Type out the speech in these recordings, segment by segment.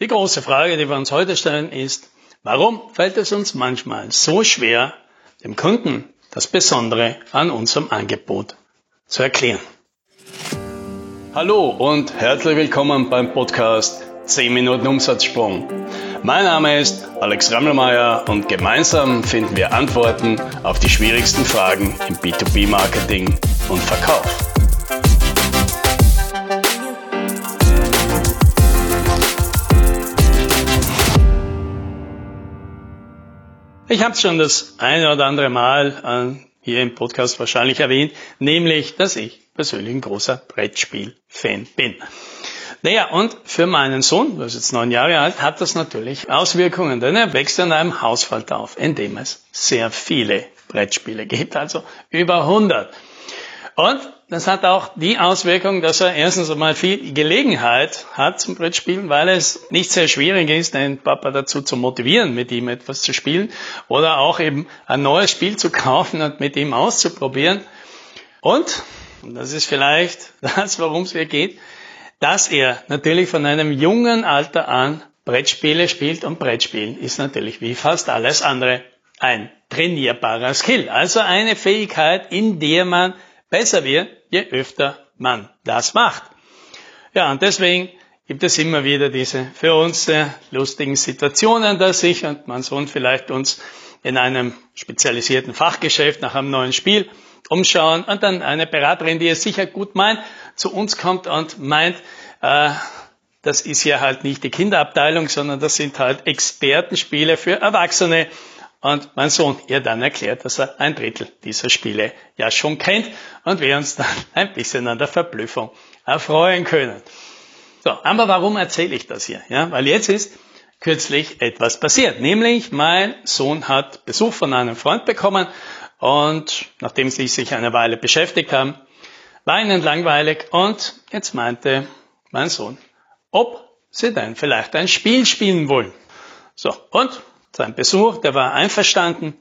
Die große Frage, die wir uns heute stellen, ist, warum fällt es uns manchmal so schwer, dem Kunden das Besondere an unserem Angebot zu erklären? Hallo und herzlich willkommen beim Podcast 10 Minuten Umsatzsprung. Mein Name ist Alex Rammelmeier und gemeinsam finden wir Antworten auf die schwierigsten Fragen im B2B-Marketing und Verkauf. Ich habe es schon das eine oder andere Mal äh, hier im Podcast wahrscheinlich erwähnt, nämlich, dass ich persönlich ein großer Brettspiel-Fan bin. Naja, und für meinen Sohn, der ist jetzt neun Jahre alt, hat das natürlich Auswirkungen, denn er wächst in einem Haushalt auf, in dem es sehr viele Brettspiele gibt, also über 100. Und das hat auch die Auswirkung, dass er erstens einmal viel Gelegenheit hat zum Brettspielen, weil es nicht sehr schwierig ist, den Papa dazu zu motivieren, mit ihm etwas zu spielen oder auch eben ein neues Spiel zu kaufen und mit ihm auszuprobieren. Und, und das ist vielleicht das, worum es hier geht, dass er natürlich von einem jungen Alter an Brettspiele spielt und Brettspielen ist natürlich wie fast alles andere ein trainierbarer Skill, also eine Fähigkeit, in der man besser wird, je öfter man das macht. Ja, und deswegen gibt es immer wieder diese für uns sehr lustigen Situationen, dass ich und mein Sohn vielleicht uns in einem spezialisierten Fachgeschäft nach einem neuen Spiel umschauen und dann eine Beraterin, die es sicher gut meint, zu uns kommt und meint, äh, das ist ja halt nicht die Kinderabteilung, sondern das sind halt Expertenspiele für Erwachsene und mein Sohn ihr dann erklärt, dass er ein Drittel dieser Spiele ja schon kennt und wir uns dann ein bisschen an der Verblüffung erfreuen können. So, aber warum erzähle ich das hier? Ja, weil jetzt ist kürzlich etwas passiert. Nämlich mein Sohn hat Besuch von einem Freund bekommen und nachdem sie sich eine Weile beschäftigt haben, war ihnen langweilig und jetzt meinte mein Sohn, ob sie denn vielleicht ein Spiel spielen wollen. So, und sein Besuch, der war einverstanden.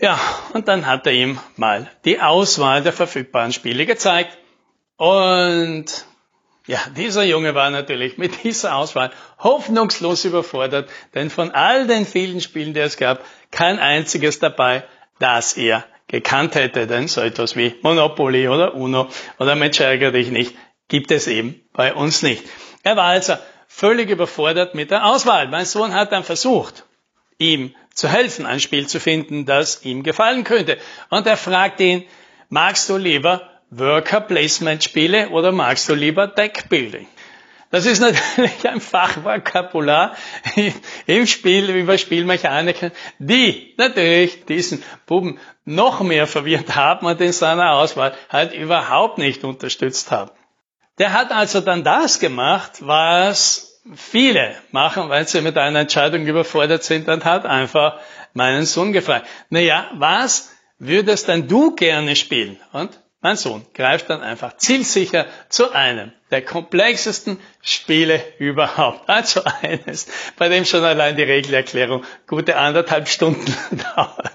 Ja, und dann hat er ihm mal die Auswahl der verfügbaren Spiele gezeigt. Und ja, dieser Junge war natürlich mit dieser Auswahl hoffnungslos überfordert, denn von all den vielen Spielen, die es gab, kein einziges dabei, das er gekannt hätte. Denn so etwas wie Monopoly oder Uno oder Mensch ärgere dich nicht, gibt es eben bei uns nicht. Er war also völlig überfordert mit der Auswahl. Mein Sohn hat dann versucht, ihm zu helfen, ein Spiel zu finden, das ihm gefallen könnte. Und er fragt ihn, magst du lieber Worker Placement Spiele oder magst du lieber Deck Building? Das ist natürlich ein Fachvokabular im Spiel über Spielmechaniken, die natürlich diesen Buben noch mehr verwirrt haben und in seiner Auswahl halt überhaupt nicht unterstützt haben. Der hat also dann das gemacht, was viele machen, weil sie mit einer Entscheidung überfordert sind, dann hat einfach meinen Sohn gefragt, naja, was würdest denn du gerne spielen? Und mein Sohn greift dann einfach zielsicher zu einem der komplexesten Spiele überhaupt. Also eines, bei dem schon allein die Regelerklärung gute anderthalb Stunden dauert.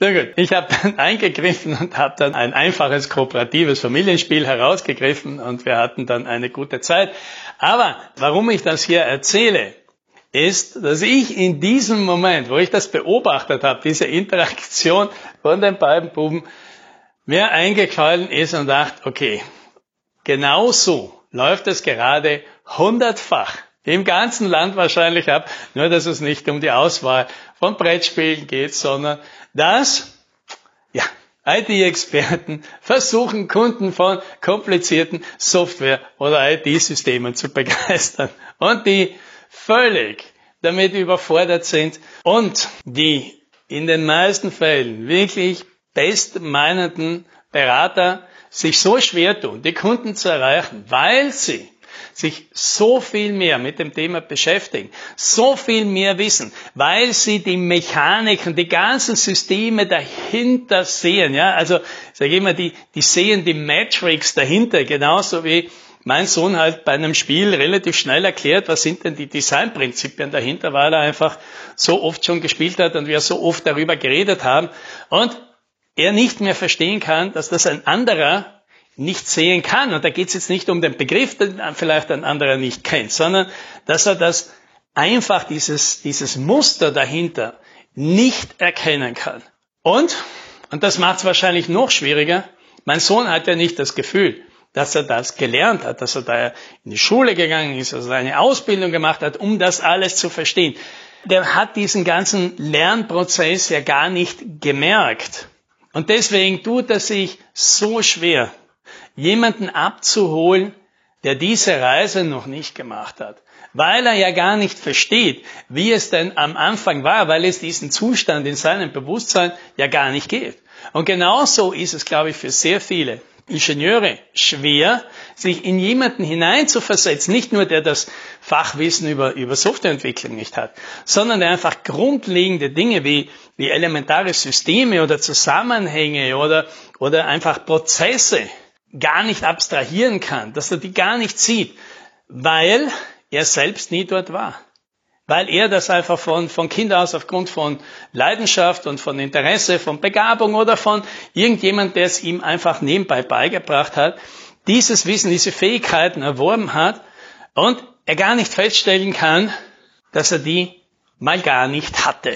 Na gut, ich habe dann eingegriffen und habe dann ein einfaches kooperatives Familienspiel herausgegriffen und wir hatten dann eine gute Zeit. Aber warum ich das hier erzähle, ist, dass ich in diesem Moment, wo ich das beobachtet habe, diese Interaktion von den beiden Buben, mir eingefallen ist und dachte, okay, genau so läuft es gerade hundertfach im ganzen Land wahrscheinlich ab, nur dass es nicht um die Auswahl von Brettspielen geht, sondern dass ja, IT-Experten versuchen, Kunden von komplizierten Software- oder IT-Systemen zu begeistern. Und die völlig damit überfordert sind und die in den meisten Fällen wirklich bestmeinenden Berater sich so schwer tun, die Kunden zu erreichen, weil sie sich so viel mehr mit dem Thema beschäftigen, so viel mehr wissen, weil sie die Mechaniken, die ganzen Systeme dahinter sehen. Ja, also sage ich immer, die, die sehen die Matrix dahinter, genauso wie mein Sohn halt bei einem Spiel relativ schnell erklärt, was sind denn die Designprinzipien dahinter, weil er einfach so oft schon gespielt hat und wir so oft darüber geredet haben und er nicht mehr verstehen kann, dass das ein anderer nicht sehen kann. Und da geht es jetzt nicht um den Begriff, den vielleicht ein anderer nicht kennt, sondern dass er das einfach dieses, dieses Muster dahinter nicht erkennen kann. Und, und das macht es wahrscheinlich noch schwieriger, mein Sohn hat ja nicht das Gefühl, dass er das gelernt hat, dass er da in die Schule gegangen ist, dass er eine Ausbildung gemacht hat, um das alles zu verstehen. Der hat diesen ganzen Lernprozess ja gar nicht gemerkt. Und deswegen tut er sich so schwer, jemanden abzuholen, der diese Reise noch nicht gemacht hat. Weil er ja gar nicht versteht, wie es denn am Anfang war, weil es diesen Zustand in seinem Bewusstsein ja gar nicht gibt. Und genauso ist es, glaube ich, für sehr viele Ingenieure schwer, sich in jemanden hineinzuversetzen, nicht nur der das Fachwissen über, über Softwareentwicklung nicht hat, sondern der einfach grundlegende Dinge wie, wie elementare Systeme oder Zusammenhänge oder, oder einfach Prozesse gar nicht abstrahieren kann, dass er die gar nicht sieht, weil er selbst nie dort war weil er das einfach von, von Kind aus aufgrund von Leidenschaft und von Interesse, von Begabung oder von irgendjemand, der es ihm einfach nebenbei beigebracht hat, dieses Wissen, diese Fähigkeiten erworben hat und er gar nicht feststellen kann, dass er die mal gar nicht hatte.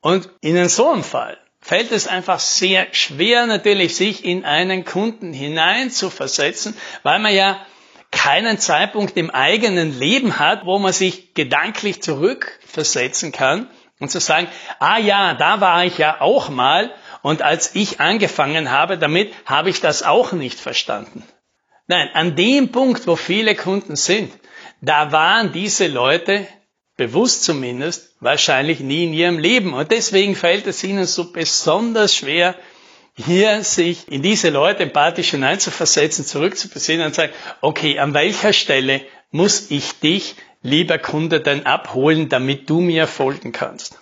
Und in so einem Fall fällt es einfach sehr schwer natürlich, sich in einen Kunden hinein zu versetzen, weil man ja keinen Zeitpunkt im eigenen Leben hat, wo man sich gedanklich zurückversetzen kann und zu sagen, ah ja, da war ich ja auch mal und als ich angefangen habe damit, habe ich das auch nicht verstanden. Nein, an dem Punkt, wo viele Kunden sind, da waren diese Leute, bewusst zumindest, wahrscheinlich nie in ihrem Leben. Und deswegen fällt es ihnen so besonders schwer, hier sich in diese Leute empathisch hineinzuversetzen, zurückzubesinnen und sagen, okay, an welcher Stelle muss ich dich, lieber Kunde, denn abholen, damit du mir folgen kannst?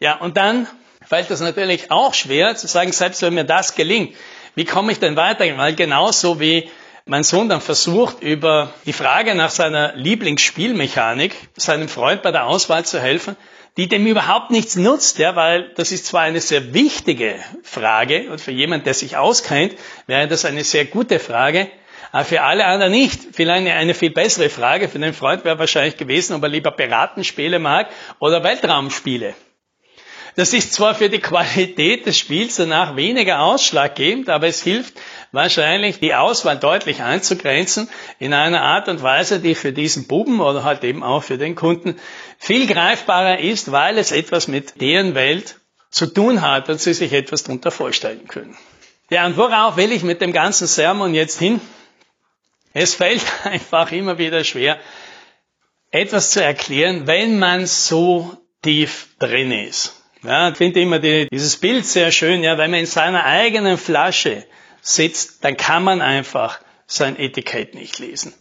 Ja, und dann fällt es natürlich auch schwer zu sagen, selbst wenn mir das gelingt, wie komme ich denn weiter? Weil genauso wie mein Sohn dann versucht, über die Frage nach seiner Lieblingsspielmechanik seinem Freund bei der Auswahl zu helfen, die dem überhaupt nichts nutzt, ja, weil das ist zwar eine sehr wichtige Frage und für jemand, der sich auskennt, wäre das eine sehr gute Frage, aber für alle anderen nicht. Vielleicht eine viel bessere Frage für den Freund wäre wahrscheinlich gewesen, ob er lieber Piratenspiele mag oder Weltraumspiele. Das ist zwar für die Qualität des Spiels danach weniger ausschlaggebend, aber es hilft wahrscheinlich die Auswahl deutlich einzugrenzen in einer Art und Weise, die für diesen Buben oder halt eben auch für den Kunden viel greifbarer ist, weil es etwas mit deren Welt zu tun hat und sie sich etwas darunter vorstellen können. Ja, und worauf will ich mit dem ganzen Sermon jetzt hin? Es fällt einfach immer wieder schwer, etwas zu erklären, wenn man so tief drin ist. Ja, ich finde immer die, dieses Bild sehr schön, ja, wenn man in seiner eigenen Flasche sitzt, dann kann man einfach sein Etikett nicht lesen.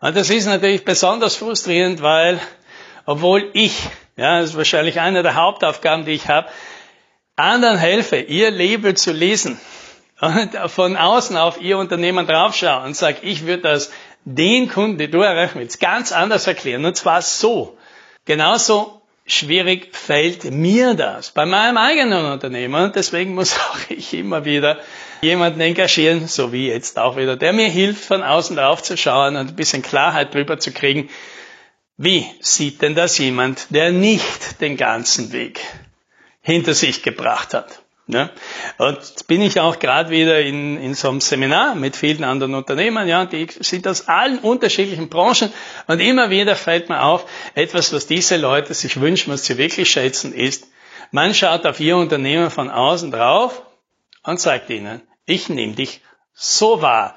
Und das ist natürlich besonders frustrierend, weil, obwohl ich, ja, das ist wahrscheinlich eine der Hauptaufgaben, die ich habe, anderen helfe, ihr Label zu lesen und von außen auf ihr Unternehmen draufschaue und sage, ich würde das den Kunden, die du erreichen willst, ganz anders erklären. Und zwar so. Genauso schwierig fällt mir das bei meinem eigenen Unternehmen. Deswegen muss auch ich immer wieder jemanden engagieren, so wie jetzt auch wieder, der mir hilft, von außen drauf zu schauen und ein bisschen Klarheit drüber zu kriegen. Wie sieht denn das jemand, der nicht den ganzen Weg hinter sich gebracht hat? Ja. Und jetzt bin ich auch gerade wieder in, in so einem Seminar mit vielen anderen Unternehmern, ja, die sind aus allen unterschiedlichen Branchen und immer wieder fällt mir auf, etwas, was diese Leute sich wünschen, was sie wirklich schätzen, ist, man schaut auf ihr Unternehmen von außen drauf und sagt ihnen, ich nehme dich so wahr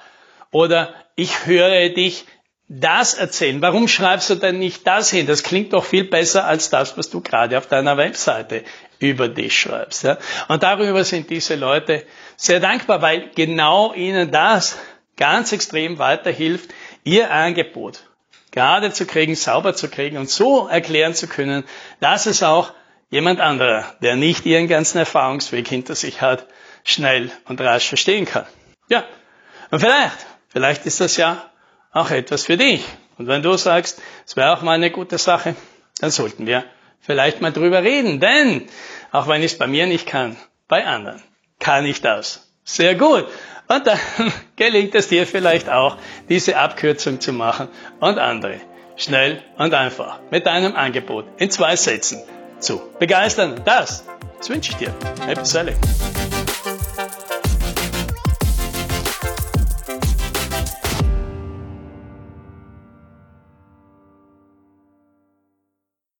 oder ich höre dich das erzählen. Warum schreibst du denn nicht das hin? Das klingt doch viel besser als das, was du gerade auf deiner Webseite über dich schreibst. Ja? Und darüber sind diese Leute sehr dankbar, weil genau ihnen das ganz extrem weiterhilft, ihr Angebot gerade zu kriegen, sauber zu kriegen und so erklären zu können, dass es auch jemand anderer, der nicht ihren ganzen Erfahrungsweg hinter sich hat, schnell und rasch verstehen kann. Ja, und vielleicht, vielleicht ist das ja auch etwas für dich. Und wenn du sagst, es wäre auch mal eine gute Sache, dann sollten wir vielleicht mal drüber reden. Denn, auch wenn ich es bei mir nicht kann, bei anderen kann ich das. Sehr gut. Und dann gelingt es dir vielleicht auch, diese Abkürzung zu machen und andere schnell und einfach mit deinem Angebot in zwei Sätzen zu begeistern. Das, das wünsche ich dir. Happy Selling.